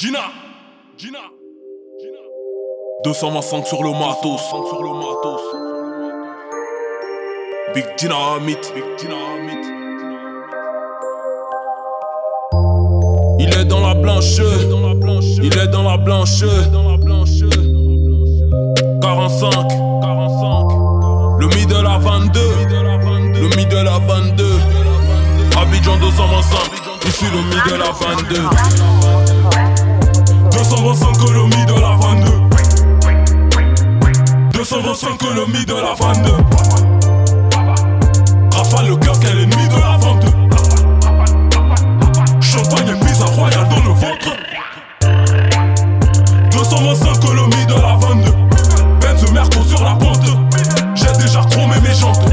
Gina Gina 225 sur le matos. sur le matos. Big Dynamite. Big Dynamite. Il est dans la blanche. Il est dans la blanche. 45. 45. Le mi de la 22. Le mi de la 22. Abidjan 225. Ici le mi de la 22. 225 le mi de la 22. Rafale le cœur qu'est l'ennemi de la 22. Champagne pizza royale dans le ventre. 225 le mi de la 22. Benz Merco sur la pente. J'ai déjà chromé mes jantes.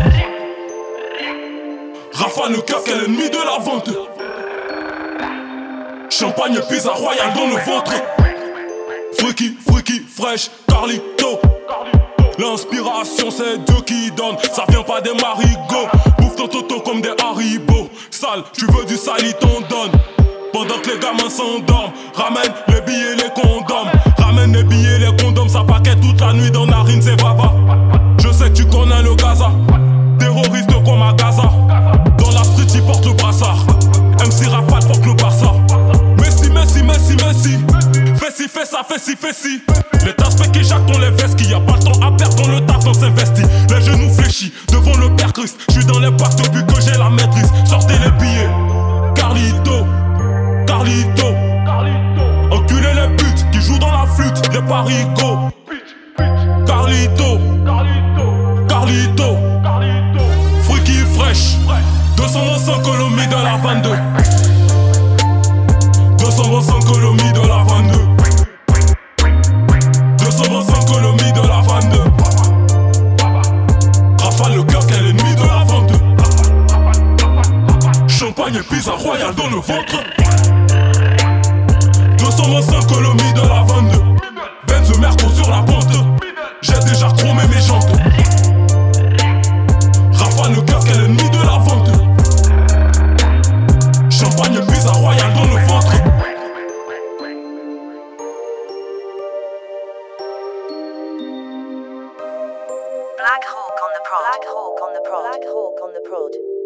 Rafale le cœur qu'est l'ennemi de la vente. Champagne pizza royale dans le ventre. Freaky, freaky, fresh, Carlito. L'inspiration c'est Dieu qui donne, ça vient pas des marigots. Bouffe ton toto comme des haribots. Sale, tu veux du sali, t'en donne. Pendant que les gamins s'endorment, ramène les billets, les condoms. Ramène les billets, les condoms, ça paquet toute la nuit dans narine, c'est baba. Je sais que tu connais le Gaza, terroriste comme à Gaza. Dans la street, il porte le brassard. MC Rafale porte le Barça. Messi, Messi, Messi, Messi. Fais ci, fais ça, fais ci, fais ci. Les aspects qui jactent dans les vestes, qu'il y a les parigots. Carlito, Carlito. Freaky fresh. 225 colomies de la 22. 225 colomies de la 22. 225 colomies de la 22. Rafale le cœur qu'est l'ennemi de la 22. Champagne et pizza royale dans le ventre. 225 colomies de la Black Hawk on the prod. Black Hawk on the prod. Black Hawk on the prod.